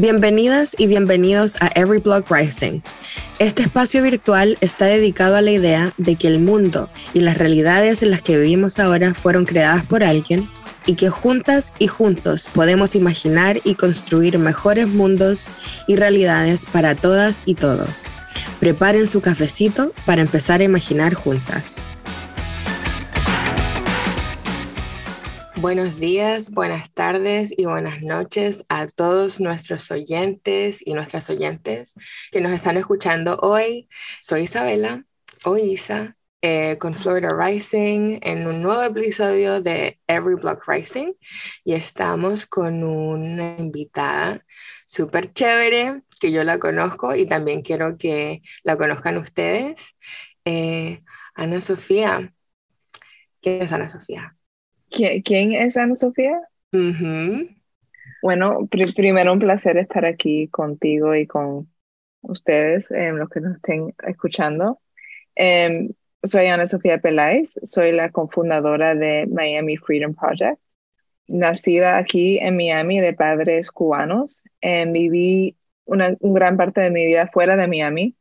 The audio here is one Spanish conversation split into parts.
Bienvenidas y bienvenidos a Every Block Rising. Este espacio virtual está dedicado a la idea de que el mundo y las realidades en las que vivimos ahora fueron creadas por alguien y que juntas y juntos podemos imaginar y construir mejores mundos y realidades para todas y todos. Preparen su cafecito para empezar a imaginar juntas. Buenos días, buenas tardes y buenas noches a todos nuestros oyentes y nuestras oyentes que nos están escuchando hoy. Soy Isabela o Isa eh, con Florida Rising en un nuevo episodio de Every Block Rising y estamos con una invitada súper chévere que yo la conozco y también quiero que la conozcan ustedes. Eh, Ana Sofía. ¿Quién es Ana Sofía? ¿Quién es Ana Sofía? Bueno, primero un placer estar aquí contigo y con ustedes, eh, los que nos estén escuchando. Em, soy Ana Sofía Peláez, soy la cofundadora de Miami Freedom Project. Nacida aquí en Miami de padres cubanos, em, viví una, gran parte de mi vida fuera de Miami,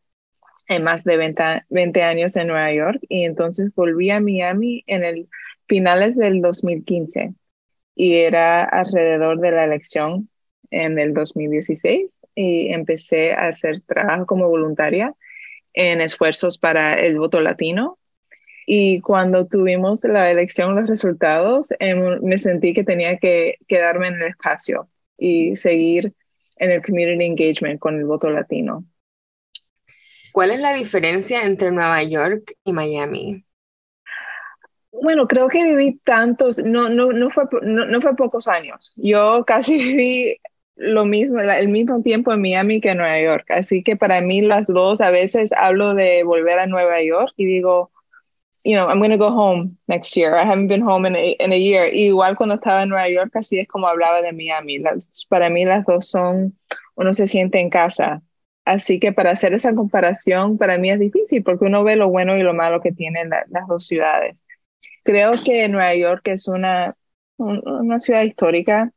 en más de 20, 20 años en Nueva York, y entonces volví a Miami en el finales del 2015 y era alrededor de la elección en el 2016 y empecé a hacer trabajo como voluntaria en esfuerzos para el voto latino. Y cuando tuvimos la elección, los resultados, em, me sentí que tenía que quedarme en el espacio y seguir en el community engagement con el voto latino. ¿Cuál es la diferencia entre Nueva York y Miami? Bueno, creo que viví tantos, no, no, no, fue, no, fue pocos años. Yo casi viví lo mismo, el mismo tiempo en Miami que en Nueva York. Así que para mí las dos, a veces hablo de volver a Nueva York y digo, you know, I'm going to go home next year. I haven't been home in a, in a year. igual cuando estaba en Nueva York, así es como hablaba de Miami. Las, para mí las dos son, uno se siente en casa. Así que para hacer esa comparación, para mí es difícil porque uno ve lo bueno y lo malo que tienen las dos ciudades. Creo que Nueva York es una, una ciudad histórica,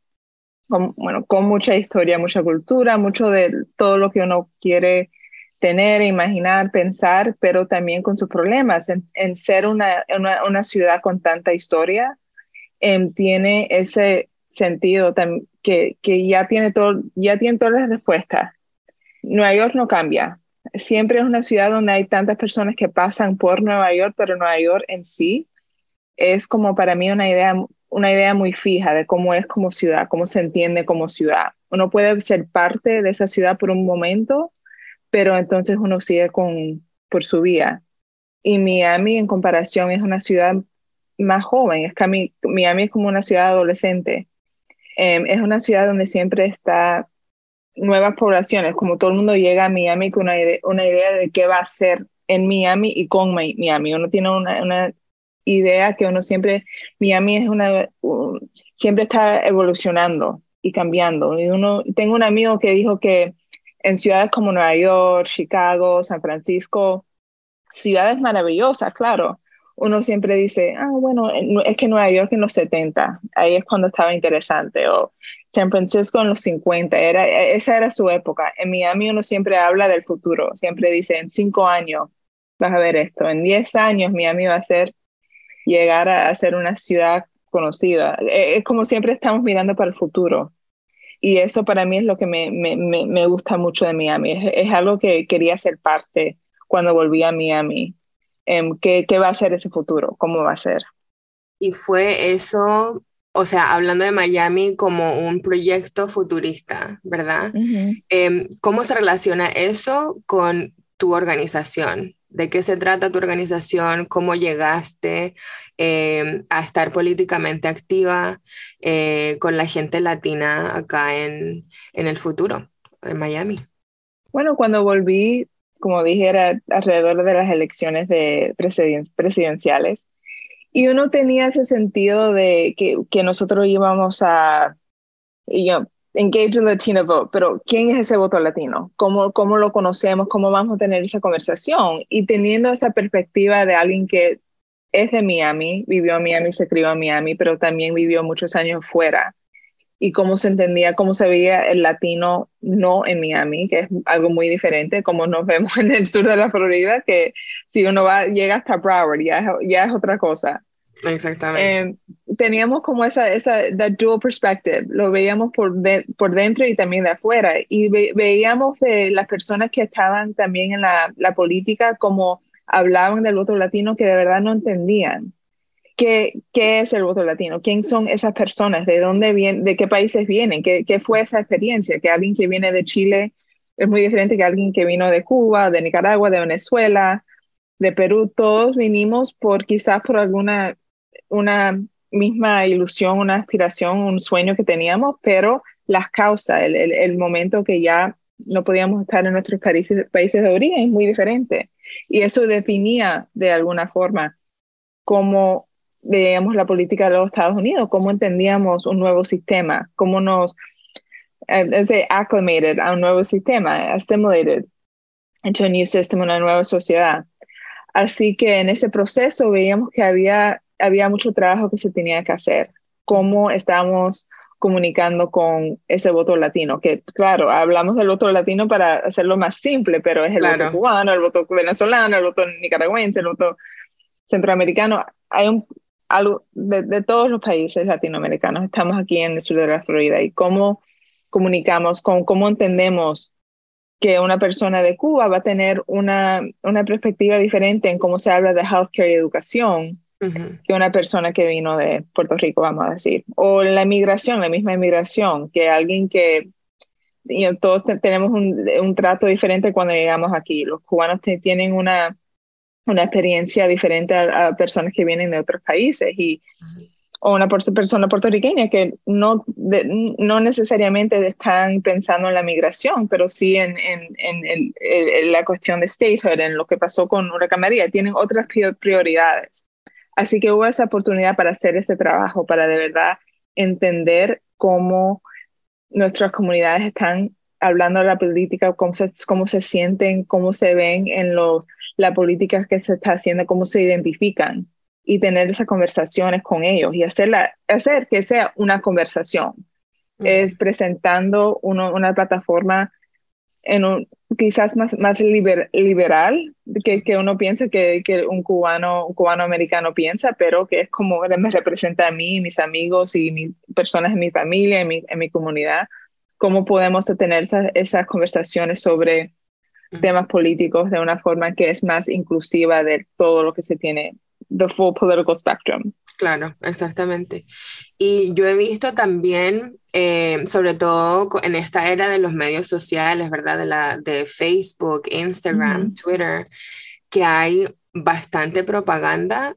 con, bueno, con mucha historia, mucha cultura, mucho de todo lo que uno quiere tener, imaginar, pensar, pero también con sus problemas. En, ser una, una, ciudad con tanta historia, em, tiene ese sentido que, que ya, tiene todo, ya tiene todas las respuestas. Nueva York no cambia. Siempre es una ciudad donde hay tantas personas que pasan por Nueva York, pero Nueva York en sí es como para mí una idea, una idea muy fija de cómo es como ciudad, cómo se entiende como ciudad. Uno puede ser parte de esa ciudad por un momento, pero entonces uno sigue con, por su vida. Y Miami, en comparación, es una ciudad más joven. Es que Miami es como una ciudad adolescente. Em, es una ciudad donde siempre está nuevas poblaciones, como todo el mundo llega a Miami con una, una idea de qué va a ser en Miami y con Miami. Uno tiene una, una idea que uno siempre, Miami es una, siempre está evolucionando y cambiando. Y uno, tengo un amigo que dijo que en ciudades como Nueva York, Chicago, San Francisco, ciudades maravillosas, claro, uno siempre dice, ah, bueno, es que Nueva York en los 70, ahí es cuando estaba interesante, o San Francisco en los 50, era, esa era su época. En Miami uno siempre habla del futuro, siempre dice, en cinco años vas a ver esto, en diez años Miami va a ser llegar a ser una ciudad conocida. E, es como siempre estamos mirando para el futuro. Y eso para mí es lo que me, me, me, gusta mucho de Miami. Es, es, algo que quería ser parte cuando volví a Miami. Em, ¿qué, ¿Qué va a ser ese futuro? ¿Cómo va a ser? Y fue eso, o sea, hablando de Miami como un proyecto futurista, ¿verdad? Em, ¿Cómo se relaciona eso con tu organización? De qué se trata tu organización, cómo llegaste eh, a estar políticamente activa eh, con la gente latina acá en, en, el futuro, en Miami. Bueno, cuando volví, como dije, era alrededor de las elecciones de presidenciales y uno tenía ese sentido de que, que nosotros íbamos a, yo, engage the Latino vote, pero ¿quién es ese voto latino? ¿Cómo, ¿Cómo lo conocemos? ¿Cómo vamos a tener esa conversación? Y teniendo esa perspectiva de alguien que es de Miami, vivió en Miami, se crió en Miami, pero también vivió muchos años fuera. y cómo se entendía, cómo se veía el latino no en Miami, que es algo muy diferente, como nos vemos en el sur de la Florida, que si uno va, llega hasta Broward, ya ya es otra cosa. Exactamente. Eh, teníamos como esa, esa dual perspective, lo veíamos por, por dentro y también de afuera, y veíamos de las personas que estaban también en la, la política como hablaban del voto latino que de verdad no entendían ¿Qué, ¿Qué, es el voto latino? ¿Quién son esas personas? ¿De dónde vienen? ¿De qué países vienen? ¿Qué, ¿Qué, fue esa experiencia? Que alguien que viene de Chile es muy diferente que alguien que vino de Cuba, de Nicaragua, de Venezuela, de Perú. Todos vinimos por quizás por alguna una misma ilusión, una aspiración, un sueño que teníamos, pero las causas, el, el, el momento que ya no podíamos estar en nuestros países, países de origen es muy diferente. Y eso definía de alguna forma cómo veíamos la política de los Estados Unidos, cómo entendíamos un nuevo sistema, cómo nos eh, acclimated a un nuevo sistema, assimilated into a new system, una nueva sociedad. Así que en ese proceso veíamos que había, había mucho trabajo que se tenía que hacer, cómo estábamos comunicando con ese voto latino, que claro, hablamos del voto latino para hacerlo más simple, pero es el voto cubano, el voto venezolano, el voto nicaragüense, el voto centroamericano. Hay un, algo de, todos los países latinoamericanos. Estamos aquí en el sur de la Florida. Y cómo comunicamos, con, cómo entendemos que una persona de Cuba va a tener una, una perspectiva diferente en cómo se habla de healthcare y educación que una persona que vino de Puerto Rico, vamos a decir. O la inmigración, la misma inmigración, que alguien que todos tenemos un, un, trato diferente cuando llegamos aquí. Los cubanos tienen una una experiencia diferente a, personas que vienen de otros países y o una persona puertorriqueña que no, no necesariamente están pensando en la migración, pero sí en, en, en, la cuestión de statehood, en lo que pasó con Huracán María, tienen otras prioridades. Así que hubo esa oportunidad para hacer ese trabajo, para de verdad entender cómo nuestras comunidades están hablando de la política, cómo se, cómo se sienten, cómo se ven en los la política que se está haciendo, cómo se identifican y tener esas conversaciones con ellos y hacerla, hacer que sea una conversación. Es presentando uno, una plataforma en un, quizás más, más liberal que, que uno piensa que, que, un cubano, un cubano americano piensa, pero que es como me representa a mí, mis amigos y mis personas en mi familia, en mi, en mi comunidad. ¿Cómo podemos tener esas, esas conversaciones sobre temas políticos de una forma que es más inclusiva de todo lo que se tiene, the full political spectrum. Claro, exactamente. Y yo he visto también, eh, sobre todo en esta era de los medios sociales, ¿verdad? De, la, de Facebook, Instagram, Twitter, que hay bastante propaganda,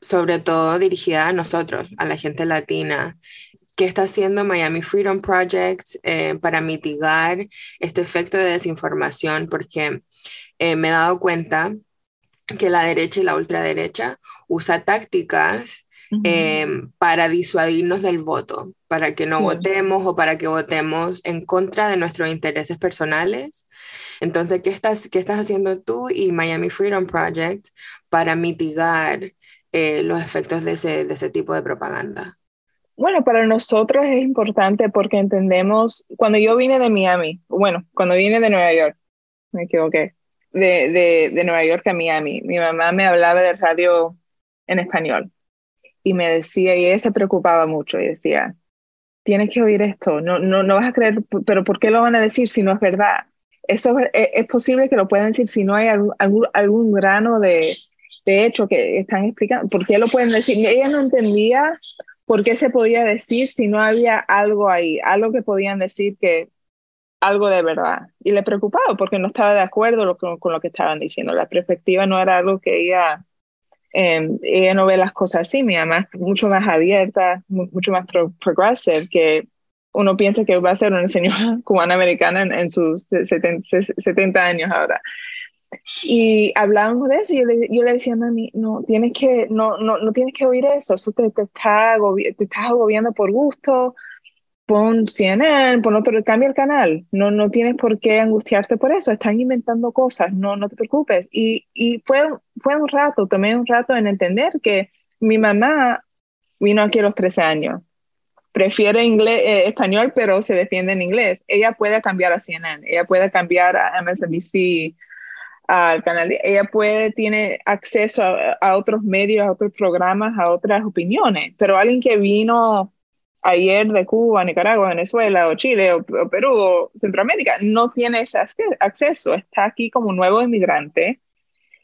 sobre todo dirigida a nosotros, a la gente latina, qué está haciendo Miami Freedom Project eh, para mitigar este efecto de desinformación, porque eh, me he dado cuenta que la derecha y la ultraderecha usa tácticas em, para disuadirnos del voto, para que no votemos o para que votemos en contra de nuestros intereses personales. Entonces, ¿qué estás, qué estás haciendo tú y Miami Freedom Project para mitigar eh, los efectos de ese, de ese tipo de propaganda? Bueno, para nosotros es importante porque entendemos, cuando yo vine de Miami, bueno, cuando vine de Nueva York, me equivoqué, de, de, de Nueva York a Miami, mi mamá me hablaba de radio en español y me decía, y ella se preocupaba mucho y decía, tienes que oír esto, no, no, no vas a creer, pero ¿por qué lo van a decir si no es verdad? Eso es, es posible que lo puedan decir si no hay algún, algún, algún grano de, de hecho que están explicando, ¿por qué lo pueden decir? Ella no entendía ¿por qué se podía decir si no había algo ahí, algo que podían decir que algo de verdad? Y le preocupaba porque no estaba de acuerdo con, lo que estaban diciendo. La perspectiva no era algo que ella, em, ella no ve las cosas así, mi mamá mucho más abierta, mucho más progressive, que uno piensa que va a ser una señora cubana americana en, sus 70 años ahora. Y hablábamos de eso, yo le, yo le decía mami, no, tienes que, no, no, no tienes que oír eso, eso te, te, está te estás agobiando por gusto, pon CNN, pon otro, cambia el canal, no, no tienes por qué angustiarte por eso, están inventando cosas, no, no te preocupes. Y, y fue, fue un rato, tomé un rato en entender que mi mamá vino aquí a los 13 años prefiere inglés, eh, español, pero se defiende en inglés. Ella puede cambiar a CNN, ella puede cambiar a MSNBC, al canal. Ella puede, tiene acceso a, otros medios, a otros programas, a otras opiniones, pero alguien que vino ayer de Cuba, Nicaragua, Venezuela o Chile o, Perú o Centroamérica no tiene ese acceso, está aquí como nuevo inmigrante,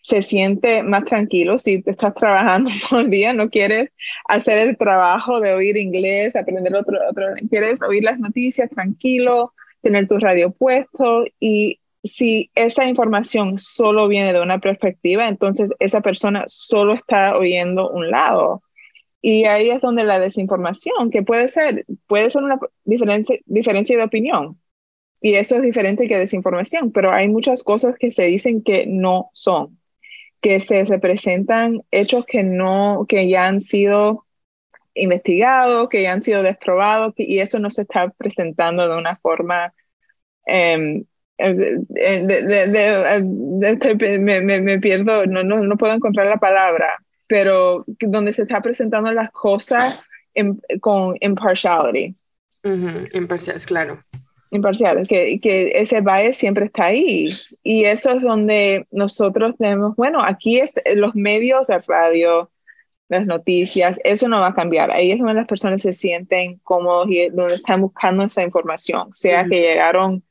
se siente más tranquilo si te estás trabajando por día, no quieres hacer el trabajo de oír inglés, aprender otro, otro quieres oír las noticias tranquilo, tener tu radio puesto y si esa información solo viene de una perspectiva, entonces esa persona solo está oyendo un lado. Y ahí es donde la desinformación, que puede ser, puede ser una diferencia, diferencia de opinión. Y eso es diferente que desinformación, pero hay muchas cosas que se dicen que no son, que se representan hechos que no, que ya han sido investigados, que ya han sido desprobados, y eso no se está presentando de una forma em, me, pierdo, no, no, no, puedo encontrar la palabra, pero donde se está presentando las cosas con impartiality. Imparcial, claro. Imparcial, que, que ese bias siempre está ahí. Y eso es donde nosotros tenemos, bueno, aquí los medios, el radio, las noticias, eso no va a cambiar. Ahí es donde las personas se sienten cómodos y donde están buscando esa información, sea que llegaron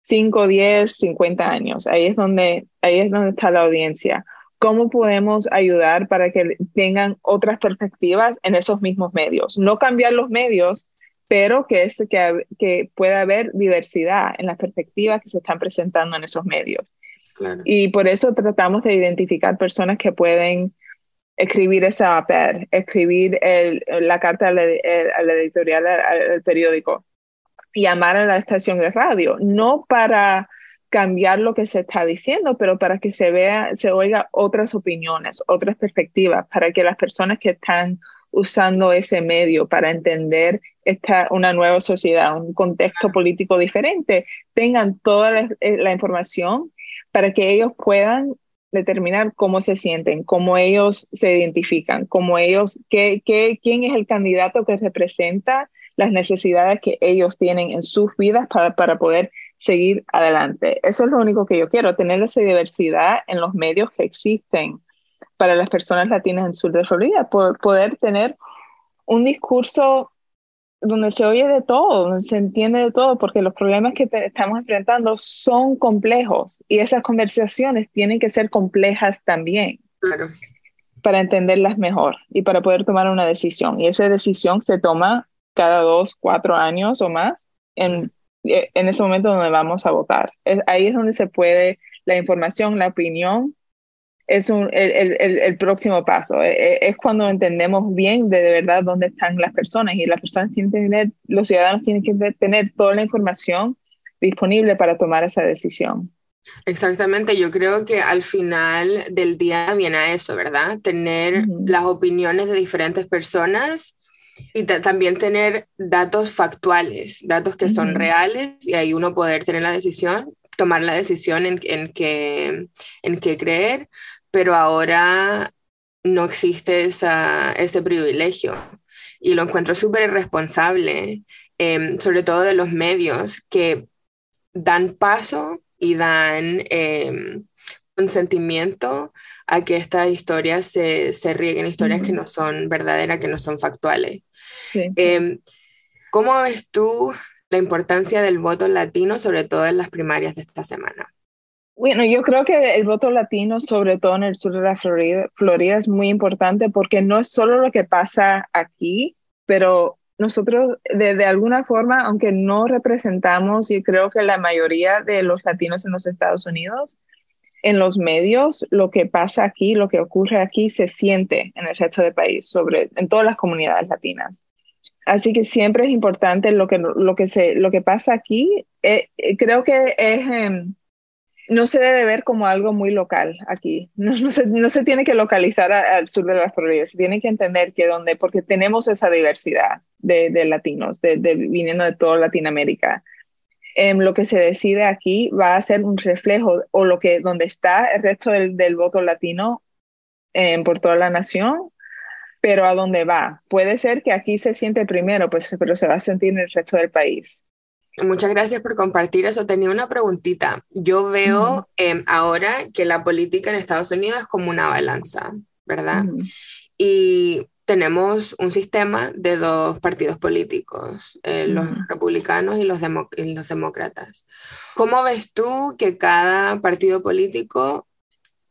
5, 10, 50 años. Ahí es donde, ahí es donde está la audiencia. ¿Cómo podemos ayudar para que tengan otras perspectivas en esos mismos medios? No cambiar los medios, pero que, es, que, que pueda haber diversidad en las perspectivas que se están presentando en esos medios. Y por eso tratamos de identificar personas que pueden escribir esa op-ed, escribir el, la carta a la, a la editorial, al periódico, llamar a la estación de radio, no para cambiar lo que se está diciendo, pero para que se vea, se oiga otras opiniones, otras perspectivas, para que las personas que están usando ese medio para entender esta, una nueva sociedad, un contexto político diferente, tengan toda la, eh, la información para que ellos puedan determinar cómo se sienten, cómo ellos se identifican, cómo ellos, qué, qué, quién es el candidato que representa las necesidades que ellos tienen en sus vidas para, para poder seguir adelante. Eso es lo único que yo quiero, tener esa diversidad en los medios que existen para las personas latinas en sur de Florida, poder tener un discurso donde se oye de todo, donde se entiende de todo, porque los problemas que estamos enfrentando son complejos y esas conversaciones tienen que ser complejas también. Claro. Para entenderlas mejor y para poder tomar una decisión. Y esa decisión se toma cada dos, cuatro años o más en, en ese momento donde vamos a votar. ahí es donde se puede, la información, la opinión, es un, el, el, el, próximo paso. E, e, es, cuando entendemos bien de, de, verdad dónde están las personas y las personas tienen que tener, los ciudadanos tienen que tener toda la información disponible para tomar esa decisión. Exactamente, yo creo que al final del día viene a eso, ¿verdad? Tener las opiniones de diferentes personas y también tener datos factuales, datos que son reales y ahí uno poder tener la decisión, tomar la decisión en, en, qué, en qué creer, pero ahora no existe esa, ese privilegio. Y lo encuentro súper irresponsable, em, sobre todo de los medios que dan paso y dan eh, consentimiento a que estas historias se, se rieguen, historias que no son verdaderas, que no son factuales. Em, ¿Cómo ves tú la importancia del voto latino, sobre todo en las primarias de esta semana? Bueno, yo creo que el voto latino, sobre todo en el sur de la Florida, Florida, es muy importante porque no es solo lo que pasa aquí, pero nosotros de, de, alguna forma, aunque no representamos, y creo que la mayoría de los latinos en los Estados Unidos, en los medios, lo que pasa aquí, lo que ocurre aquí, se siente en el resto del país, sobre, en todas las comunidades latinas. Así que siempre es importante lo que, lo que, se, lo que pasa aquí. Eh, eh, creo que es, em, no se debe ver como algo muy local aquí. No, se, no se, tiene que localizar al sur de la Florida, se tiene que entender que donde, porque tenemos esa diversidad de, latinos, de, de, viniendo de toda Latinoamérica. Em, lo que se decide aquí va a ser un reflejo o lo que donde está el resto del, del voto latino em, por toda la nación pero a dónde va. Puede ser que aquí se siente primero, pues, pero se va a sentir en el resto del país. Muchas gracias por compartir eso. Tenía una preguntita. Yo veo em, ahora que la política en Estados Unidos es como una balanza, ¿verdad? Y tenemos un sistema de dos partidos políticos, eh, los republicanos y los, y los demócratas. ¿Cómo ves tú que cada partido político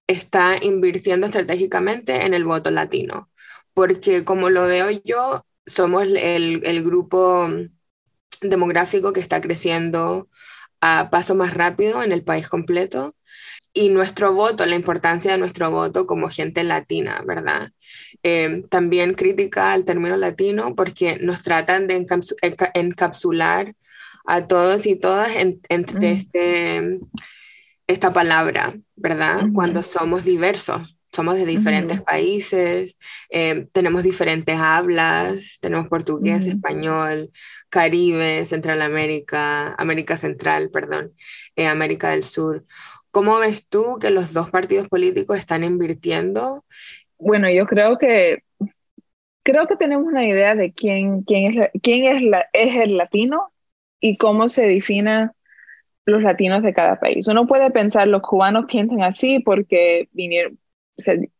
está invirtiendo estratégicamente en el voto latino? Porque como lo veo yo, somos el, el grupo demográfico que está creciendo a paso más rápido en el país completo y nuestro voto, la importancia de nuestro voto como gente latina, ¿verdad? Eh, también crítica al término latino porque nos tratan de encapsular a todos y todas entre este, esta palabra, ¿verdad? Cuando somos diversos, somos de diferentes países, eh, tenemos diferentes hablas, tenemos portugués, español, Caribe, Centralamérica, América Central, perdón, eh, América del Sur. ¿Cómo ves tú que los dos partidos políticos están invirtiendo? Bueno, yo creo que creo que tenemos una idea de quién, quién, es, quién es, la, es el latino y cómo se definen los latinos de cada país. Uno puede pensar, los cubanos piensan así porque vinieron,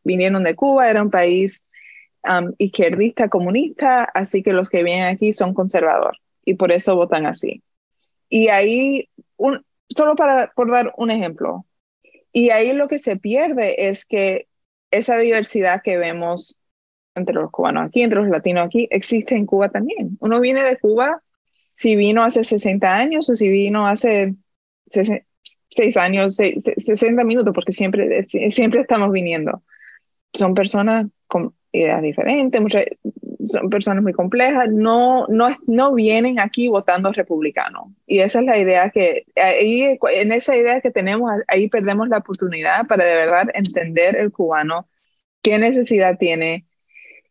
vinieron de Cuba, era un país um, izquierdista, comunista, así que los que vienen aquí son conservadores y por eso votan así. Y ahí, un, solo para por dar un ejemplo, y ahí lo que se pierde es que esa diversidad que vemos entre los cubanos aquí, entre los latinos aquí, existe en Cuba también. Uno viene de Cuba, si vino hace 60 años o si vino hace 6 años, 60 minutos, porque siempre, siempre estamos viniendo. Son personas con ideas diferentes, muchas, son personas muy complejas, no, no, no vienen aquí votando republicano. Y esa es la idea que, ahí, en esa idea que tenemos, ahí perdemos la oportunidad para de verdad entender el cubano, qué necesidad tiene,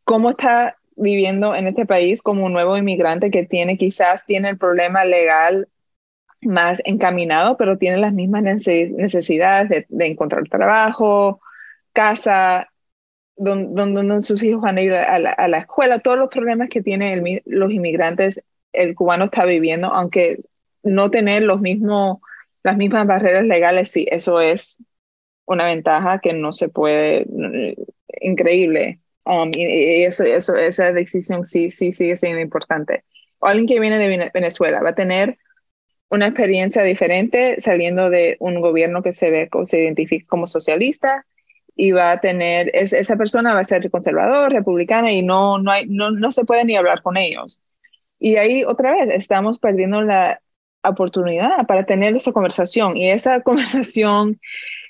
cómo está viviendo en este país como un nuevo inmigrante que tiene quizás tiene el problema legal más encaminado, pero tiene las mismas necesidades de, de encontrar trabajo, casa, donde, sus hijos van a ir a la, escuela, todos los problemas que tienen los inmigrantes, el cubano está viviendo, aunque no tener los mismos, las mismas barreras legales, sí, eso es una ventaja que no se puede, increíble. Um, y, eso, eso, esa decisión sí, sí sigue siendo importante. O alguien que viene de Venezuela va a tener una experiencia diferente saliendo de un gobierno que se ve, se identifica como socialista y va a tener, esa persona va a ser conservador, republicana y no, no, hay, no, no se puede ni hablar con ellos. Y ahí otra vez estamos perdiendo la oportunidad para tener esa conversación y esa conversación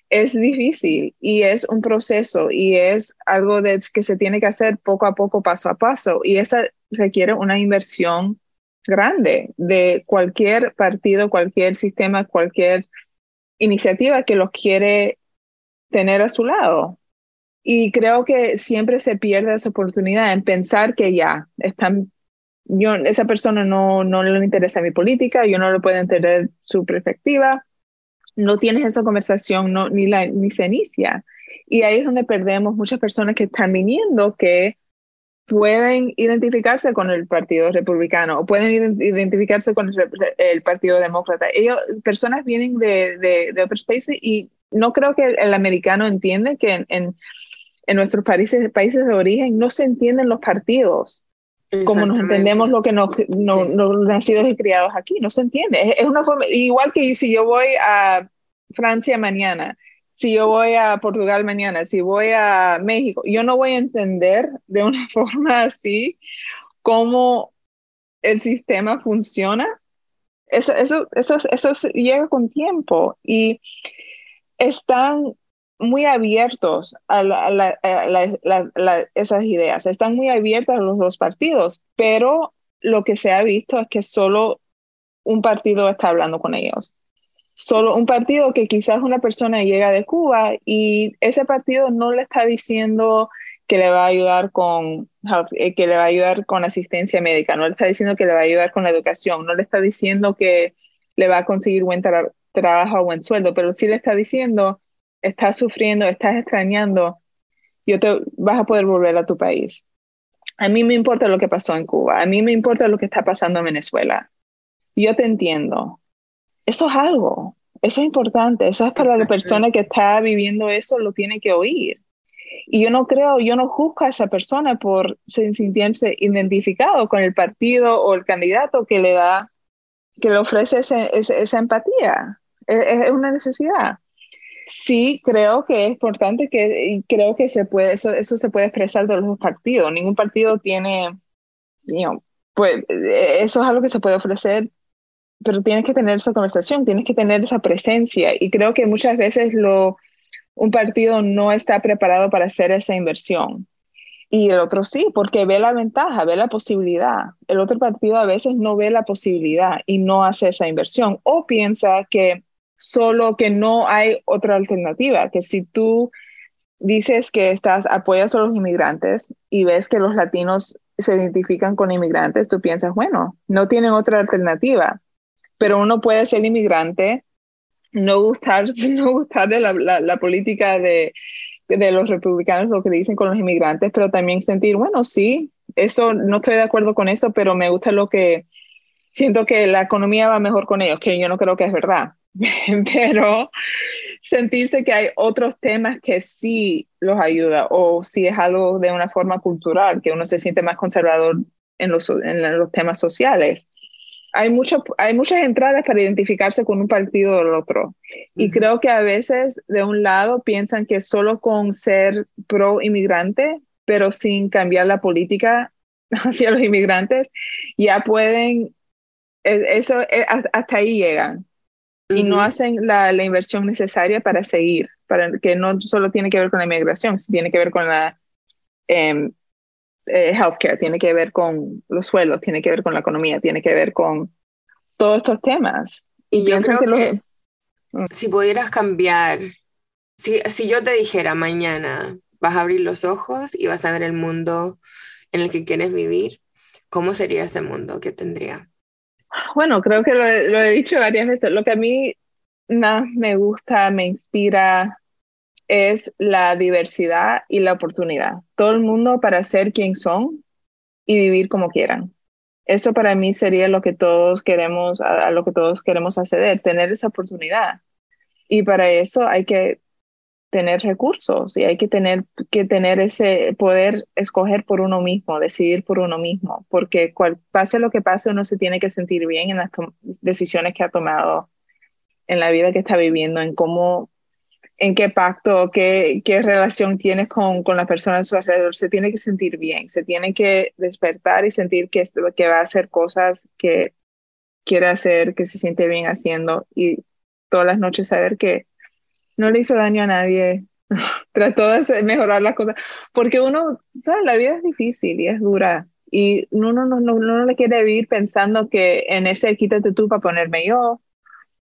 es difícil y es un proceso y es algo que se tiene que hacer poco a poco, paso a paso y esa requiere una inversión grande de cualquier partido, cualquier sistema, cualquier iniciativa que los quiere tener a su lado. Y creo que siempre se pierde esa oportunidad en pensar que ya están, yo, esa persona no, no le interesa mi política, yo no le puedo entender su perspectiva, no tienes esa conversación, no, ni, la, ni se inicia. Y ahí es donde perdemos muchas personas que están viniendo que pueden identificarse con el Partido Republicano o pueden identificarse con el, Partido Demócrata. Ellos, personas vienen de, de, de otros países y no creo que el, americano entiende que en, en, nuestros países, países de origen no se entienden los partidos como nos entendemos lo que nos, no, nacidos y criados aquí, no se entiende. Es, una forma, igual que si yo voy a Francia mañana, si yo voy a Portugal mañana, si voy a México, yo no voy a entender de una forma así cómo el sistema funciona. Eso, eso, eso, eso llega con tiempo y están muy abiertos a, esas ideas, están muy abiertos a los dos partidos, pero lo que se ha visto es que solo un partido está hablando con ellos. Solo un partido que quizás una persona llega de Cuba y ese partido no le está diciendo que le va a ayudar con eh, que le va a ayudar con asistencia médica, no le está diciendo que le va a ayudar con la educación, no le está diciendo que le va a conseguir buen trabajo a buen sueldo, pero sí le está diciendo, estás sufriendo, estás extrañando, yo te vas a poder volver a tu país. A mí me importa lo que pasó en Cuba, a mí me importa lo que está pasando en Venezuela. Yo te entiendo. Eso es algo, eso es importante, eso es para la persona que está viviendo eso, lo tiene que oír. Y yo no creo, yo no juzgo a esa persona por sentirse identificado con el partido o el candidato que le da, que le ofrece esa empatía. Es, una necesidad. Sí, creo que es importante que, creo que se puede, eso, eso se puede expresar de los partidos. Ningún partido tiene, pues eso es algo que se puede ofrecer pero tienes que tener esa conversación, tienes que tener esa presencia y creo que muchas veces lo, un partido no está preparado para hacer esa inversión. Y el otro sí, porque ve la ventaja, ve la posibilidad. El otro partido a veces no ve la posibilidad y no hace esa inversión o piensa que solo que no hay otra alternativa, que si tú dices que estás apoyas a los inmigrantes y ves que los latinos se identifican con inmigrantes, tú piensas, bueno, no tienen otra alternativa pero uno puede ser inmigrante, no gustar, no gustar de la, política de, de, los republicanos, lo que dicen con los inmigrantes, pero también sentir, bueno, sí, eso, no estoy de acuerdo con eso, pero me gusta lo que, siento que la economía va mejor con ellos, que yo no creo que es verdad, pero sentirse que hay otros temas que sí los ayuda o si es algo de una forma cultural, que uno se siente más conservador en los, en los temas sociales hay, mucho, hay muchas entradas para identificarse con un partido o el otro. Y creo que a veces de un lado piensan que solo con ser pro inmigrante, pero sin cambiar la política hacia los inmigrantes, ya pueden, e, eso, e, hasta ahí llegan. Y no hacen la, la, inversión necesaria para seguir, para que no solo tiene que ver con la inmigración, tiene que ver con la eh, eh, healthcare, tiene que ver con los suelos, tiene que ver con la economía, tiene que ver con todos estos temas. Y yo creo que, mm. si pudieras cambiar, si, si yo te dijera mañana vas a abrir los ojos y vas a ver el mundo en el que quieres vivir, ¿cómo sería ese mundo que tendría? Bueno, creo que lo, lo he dicho varias veces. Lo que a mí más me gusta, me inspira, es la diversidad y la oportunidad. Todo el mundo para ser quien son y vivir como quieran. Eso para mí sería lo que todos queremos, a, lo que todos queremos acceder, tener esa oportunidad. Y para eso hay que tener recursos y hay que tener que tener ese poder escoger por uno mismo, decidir por uno mismo, porque cual, pase lo que pase uno se tiene que sentir bien en las decisiones que ha tomado en la vida que está viviendo, en cómo en qué pacto, qué, qué relación tienes con, con la persona a su alrededor, se tiene que sentir bien, se tiene que despertar y sentir que, que va a hacer cosas que quiere hacer, que se siente bien haciendo y todas las noches saber que no le hizo daño a nadie, trató de mejorar las cosas, porque uno, ¿sabes? La vida es difícil y es dura. Y uno no, no, no, le quiere vivir pensando que en ese quítate tú para ponerme yo,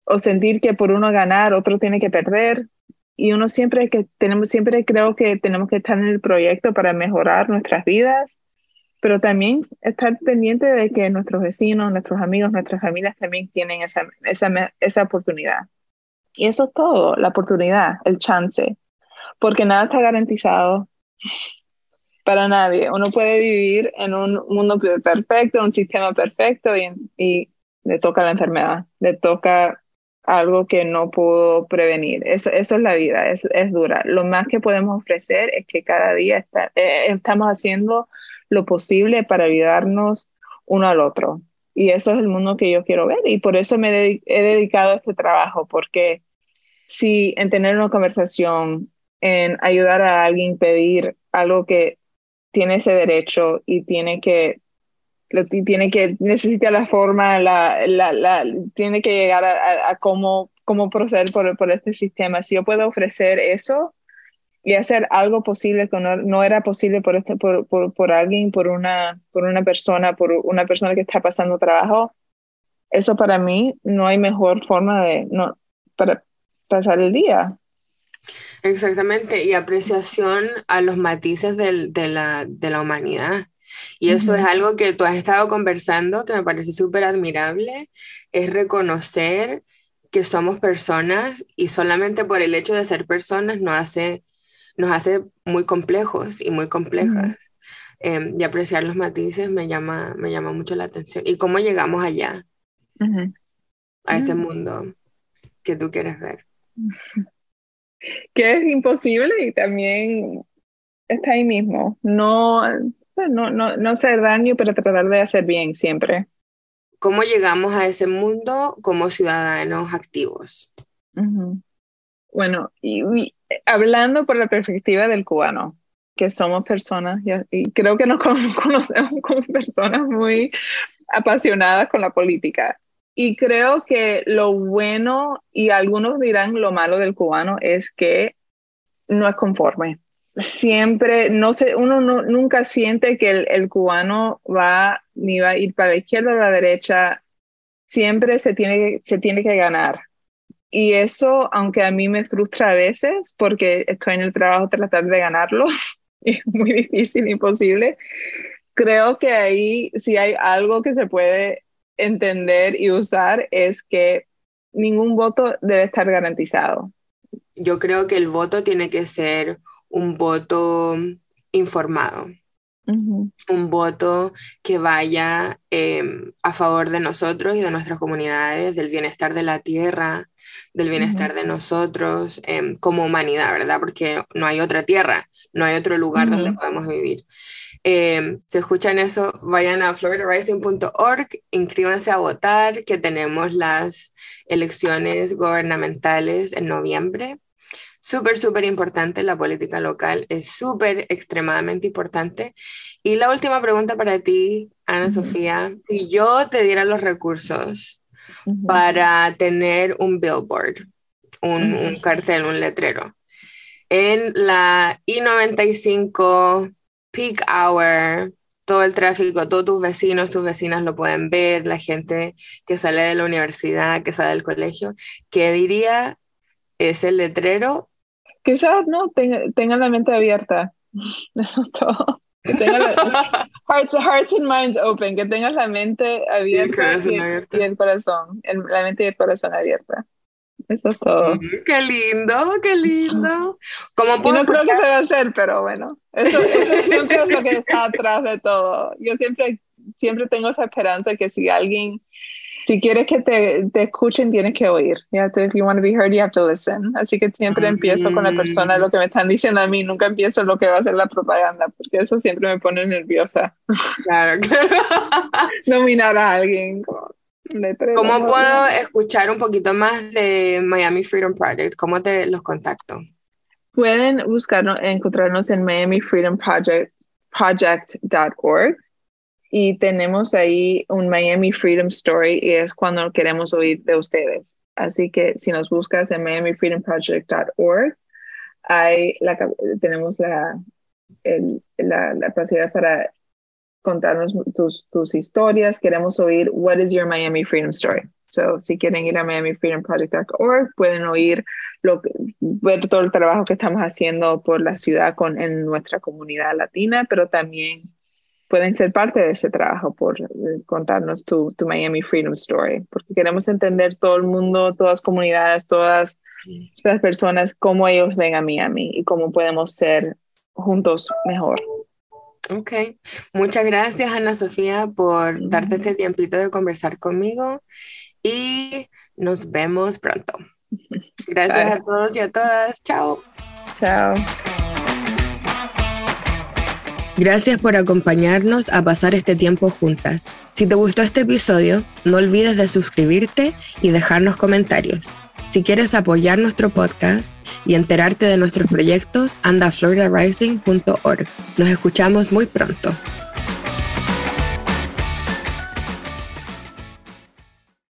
o sentir que por uno ganar otro tiene que perder, y uno siempre que tenemos, siempre creo que tenemos que estar en el proyecto para mejorar nuestras vidas, pero también estar pendiente de que nuestros vecinos, nuestros amigos, nuestras familias también tienen esa, esa, esa oportunidad. Y eso es todo, la oportunidad, el chance, porque nada está garantizado para nadie. Uno puede vivir en un mundo perfecto, un sistema perfecto y, le toca la enfermedad, le toca algo que no pudo prevenir. Eso, eso es la vida, es, es dura. Lo más que podemos ofrecer es que cada día eh, estamos haciendo lo posible para ayudarnos uno al otro. Y eso es el mundo que yo quiero ver. Y por eso me he dedicado a este trabajo, porque si en tener una conversación, en ayudar a alguien pedir algo que tiene ese derecho y tiene que tiene que, necesita la forma, la, la, tiene que llegar a, a, cómo, cómo, proceder por, por, este sistema. Si yo puedo ofrecer eso y hacer algo posible que no, no era posible por, este, por, por, por, alguien, por una, por una persona, por una persona que está pasando trabajo, eso para mí no hay mejor forma de, no, para pasar el día. Exactamente, y apreciación a los matices del, de, la, de la humanidad. Y eso es algo que tú has estado conversando, que me parece súper admirable, es reconocer que somos personas y solamente por el hecho de ser personas nos hace, nos hace muy complejos y muy complejas. em, y apreciar los matices me llama, me llama mucho la atención. ¿Y cómo llegamos allá? A ese mundo que tú quieres ver. Que es imposible y también está ahí mismo. No, no, no, no hacer daño, pero tratar de hacer bien siempre. ¿Cómo llegamos a ese mundo como ciudadanos activos? Bueno, y, hablando por la perspectiva del cubano, que somos personas, y, creo que nos conocemos como personas muy apasionadas con la política. Y creo que lo bueno, y algunos dirán lo malo del cubano, es que no es conforme. Siempre, no sé, uno nunca siente que el, el, cubano va ni va a ir para la izquierda o la derecha. Siempre se tiene, se tiene que ganar y eso, aunque a mí me frustra a veces porque estoy en el trabajo tratar de ganarlo, es muy difícil, imposible, creo que ahí si hay algo que se puede entender y usar es que ningún voto debe estar garantizado. Yo creo que el voto tiene que ser un voto informado. Un voto que vaya em, a favor de nosotros y de nuestras comunidades, del bienestar de la tierra, del bienestar de nosotros em, como humanidad, ¿verdad? Porque no hay otra tierra, no hay otro lugar donde podamos vivir. Eh, si escuchan eso, vayan a floridarising.org, inscríbanse a votar, que tenemos las elecciones gubernamentales en noviembre súper, súper importante, la política local es súper, extremadamente importante. Y la última pregunta para ti, Ana Sofía, si yo te diera los recursos para tener un billboard, un, cartel, un letrero, en la I-95 peak hour, todo el tráfico, todos tus vecinos, tus vecinas lo pueden ver, la gente que sale de la universidad, que sale del colegio, ¿qué diría ese letrero quizás no tenga, la mente abierta. Eso es todo. Que tenga la, hearts, and minds open, que tengas la mente abierta y, el, corazón, la mente y el corazón abierta. Eso es todo. qué lindo, qué lindo. Como no creo que se va a hacer, pero bueno, eso, eso siempre es lo que está atrás de todo. Yo siempre, siempre tengo esa esperanza que si alguien si quieres que te, te, escuchen, tienes que oír. You to, if you want to be heard, you have to listen. Así que siempre empiezo con la persona, lo que me están diciendo a mí, nunca empiezo lo que va a ser la propaganda, porque eso siempre me pone nerviosa. Claro, claro. Nominar a alguien. ¿Cómo puedo escuchar un poquito más de Miami Freedom Project? ¿Cómo te los contacto? Pueden buscarnos, encontrarnos en miamifreedomproject.org y tenemos ahí un Miami Freedom Story y es cuando queremos oír de ustedes. Así que si nos buscas en miamifreedomproject.org, hay la, tenemos la, la, capacidad para contarnos tus, tus historias. Queremos oír What is your Miami Freedom Story? So, si quieren ir a miamifreedomproject.org, pueden oír lo ver todo el trabajo que estamos haciendo por la ciudad con, en nuestra comunidad latina, pero también pueden ser parte de ese trabajo por eh, contarnos tu, tu, Miami Freedom Story, porque queremos entender todo el mundo, todas las comunidades, todas las personas, cómo ellos ven a Miami y cómo podemos ser juntos mejor. Ok, muchas gracias Ana Sofía por darte este tiempito de conversar conmigo y nos vemos pronto. Gracias a todos y a todas. Chao. Chao. Gracias por acompañarnos a pasar este tiempo juntas. Si te gustó este episodio, no olvides de suscribirte y dejarnos comentarios. Si quieres apoyar nuestro podcast y enterarte de nuestros proyectos, anda a floridarising.org. Nos escuchamos muy pronto.